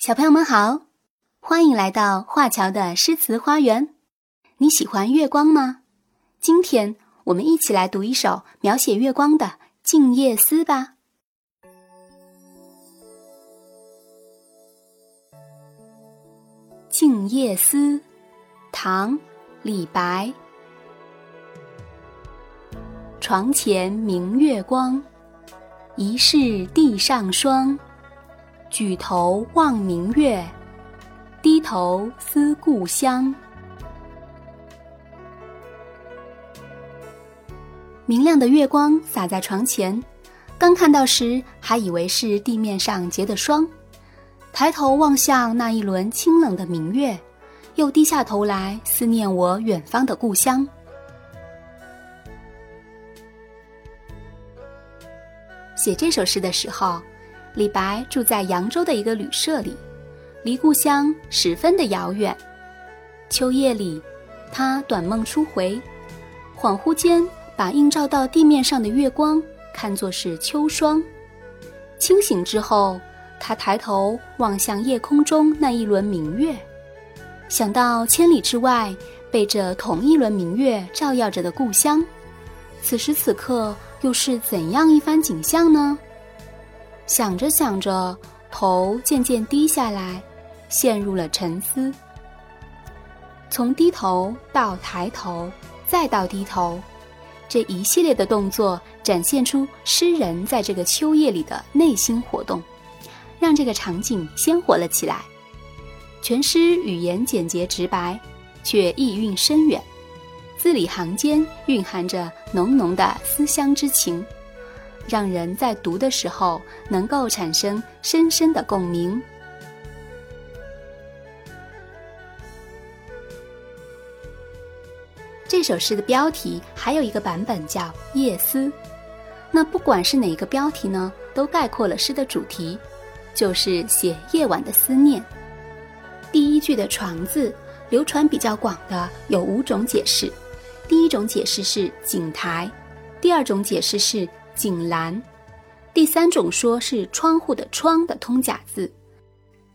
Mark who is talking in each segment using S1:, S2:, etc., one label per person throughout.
S1: 小朋友们好，欢迎来到华侨的诗词花园。你喜欢月光吗？今天我们一起来读一首描写月光的《静夜思》吧。《静夜思》唐·李白。床前明月光，疑是地上霜。举头望明月，低头思故乡。明亮的月光洒在床前，刚看到时还以为是地面上结的霜。抬头望向那一轮清冷的明月，又低下头来思念我远方的故乡。写这首诗的时候。李白住在扬州的一个旅社里，离故乡十分的遥远。秋夜里，他短梦初回，恍惚间把映照到地面上的月光看作是秋霜。清醒之后，他抬头望向夜空中那一轮明月，想到千里之外被这同一轮明月照耀着的故乡，此时此刻又是怎样一番景象呢？想着想着，头渐渐低下来，陷入了沉思。从低头到抬头，再到低头，这一系列的动作展现出诗人在这个秋夜里的内心活动，让这个场景鲜活了起来。全诗语言简洁直白，却意蕴深远，字里行间蕴含着浓浓的思乡之情。让人在读的时候能够产生深深的共鸣。这首诗的标题还有一个版本叫《夜思》，那不管是哪个标题呢，都概括了诗的主题，就是写夜晚的思念。第一句的“床”字，流传比较广的有五种解释：第一种解释是井台，第二种解释是。井栏，第三种说是窗户的“窗”的通假字，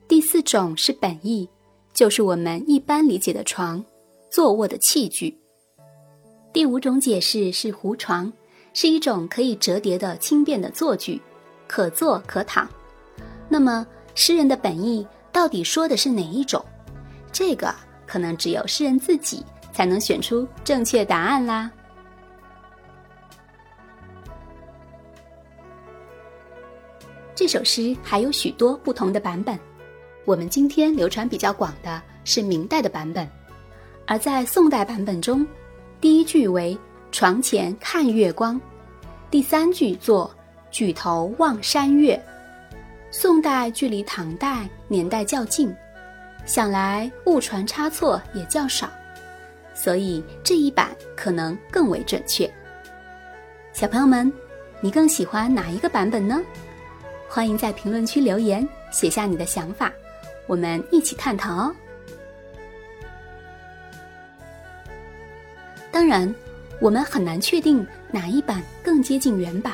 S1: 第四种是本意，就是我们一般理解的床，坐卧的器具。第五种解释是胡床，是一种可以折叠的轻便的坐具，可坐可躺。那么诗人的本意到底说的是哪一种？这个可能只有诗人自己才能选出正确答案啦。这首诗还有许多不同的版本，我们今天流传比较广的是明代的版本，而在宋代版本中，第一句为“床前看月光”，第三句作“举头望山月”。宋代距离唐代年代较近，想来误传差错也较少，所以这一版可能更为准确。小朋友们，你更喜欢哪一个版本呢？欢迎在评论区留言，写下你的想法，我们一起探讨哦。当然，我们很难确定哪一版更接近原版。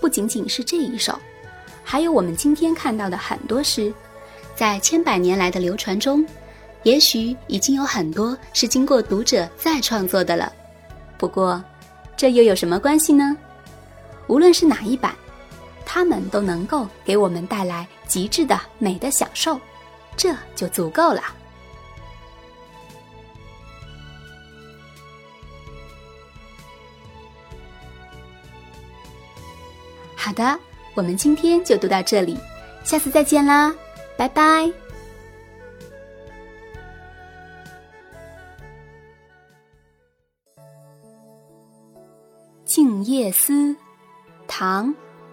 S1: 不仅仅是这一首，还有我们今天看到的很多诗，在千百年来的流传中，也许已经有很多是经过读者再创作的了。不过，这又有什么关系呢？无论是哪一版。他们都能够给我们带来极致的美的享受，这就足够了。好的，我们今天就读到这里，下次再见啦，拜拜。《静夜思》，唐。